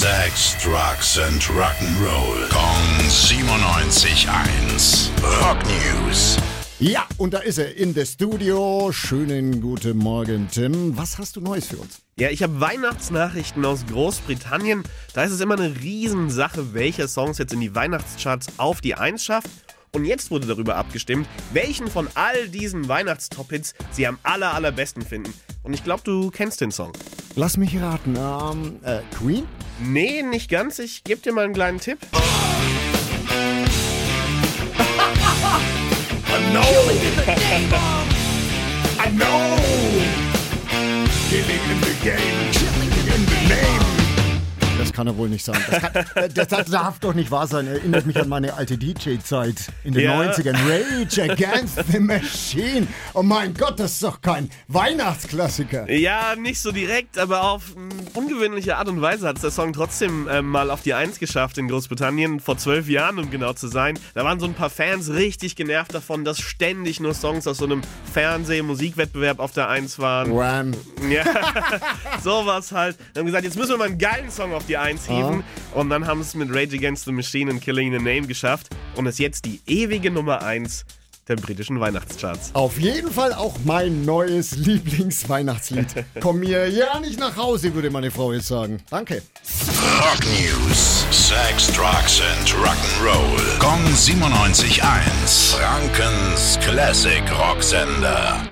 Sex, Drugs and Rock'n'Roll. Kong 97.1. Rock News. Ja, und da ist er in der Studio. Schönen guten Morgen, Tim. Was hast du Neues für uns? Ja, ich habe Weihnachtsnachrichten aus Großbritannien. Da ist es immer eine Riesensache, welcher Songs jetzt in die Weihnachtscharts auf die 1 schafft. Und jetzt wurde darüber abgestimmt, welchen von all diesen Weihnachtstop-Hits sie am aller, allerbesten finden. Und ich glaube, du kennst den Song. Lass mich raten. Ähm, äh, Queen? Nee, nicht ganz. Ich gebe dir mal einen kleinen Tipp. I know. I know. Killing in the game. Kann er wohl nicht sein. Das, kann, äh, das, das darf doch nicht wahr sein. Erinnert mich an meine alte DJ-Zeit in den Ja. 90ern. Rage Against the Machine. Oh mein Gott, das ist doch kein Weihnachtsklassiker. Ja, nicht so direkt, aber auf mm, ungewöhnliche Art und Weise hat es der Song trotzdem ähm, mal auf die Eins geschafft in Großbritannien, vor zwölf Jahren, um genau zu sein. Da waren so ein paar Fans richtig genervt davon, dass ständig nur Songs aus so einem Fernseh-Musikwettbewerb auf der Eins waren. Wham. Ja, sowas halt. Dann haben gesagt, jetzt müssen wir mal einen geilen Song auf die Eins hieven. Und dann haben es mit Rage Against the Machine und Killing in the Name geschafft und ist jetzt die ewige Nummer Eins der britischen Weihnachtscharts. Auf jeden Fall auch mein neues Lieblingsweihnachtslied. Komm mir ja nicht nach Hause, würde meine Frau jetzt sagen. Danke. Rock News. Sex, Drugs and Rock'n'Roll. Kong 97.1. Frankens Classic Rocksender.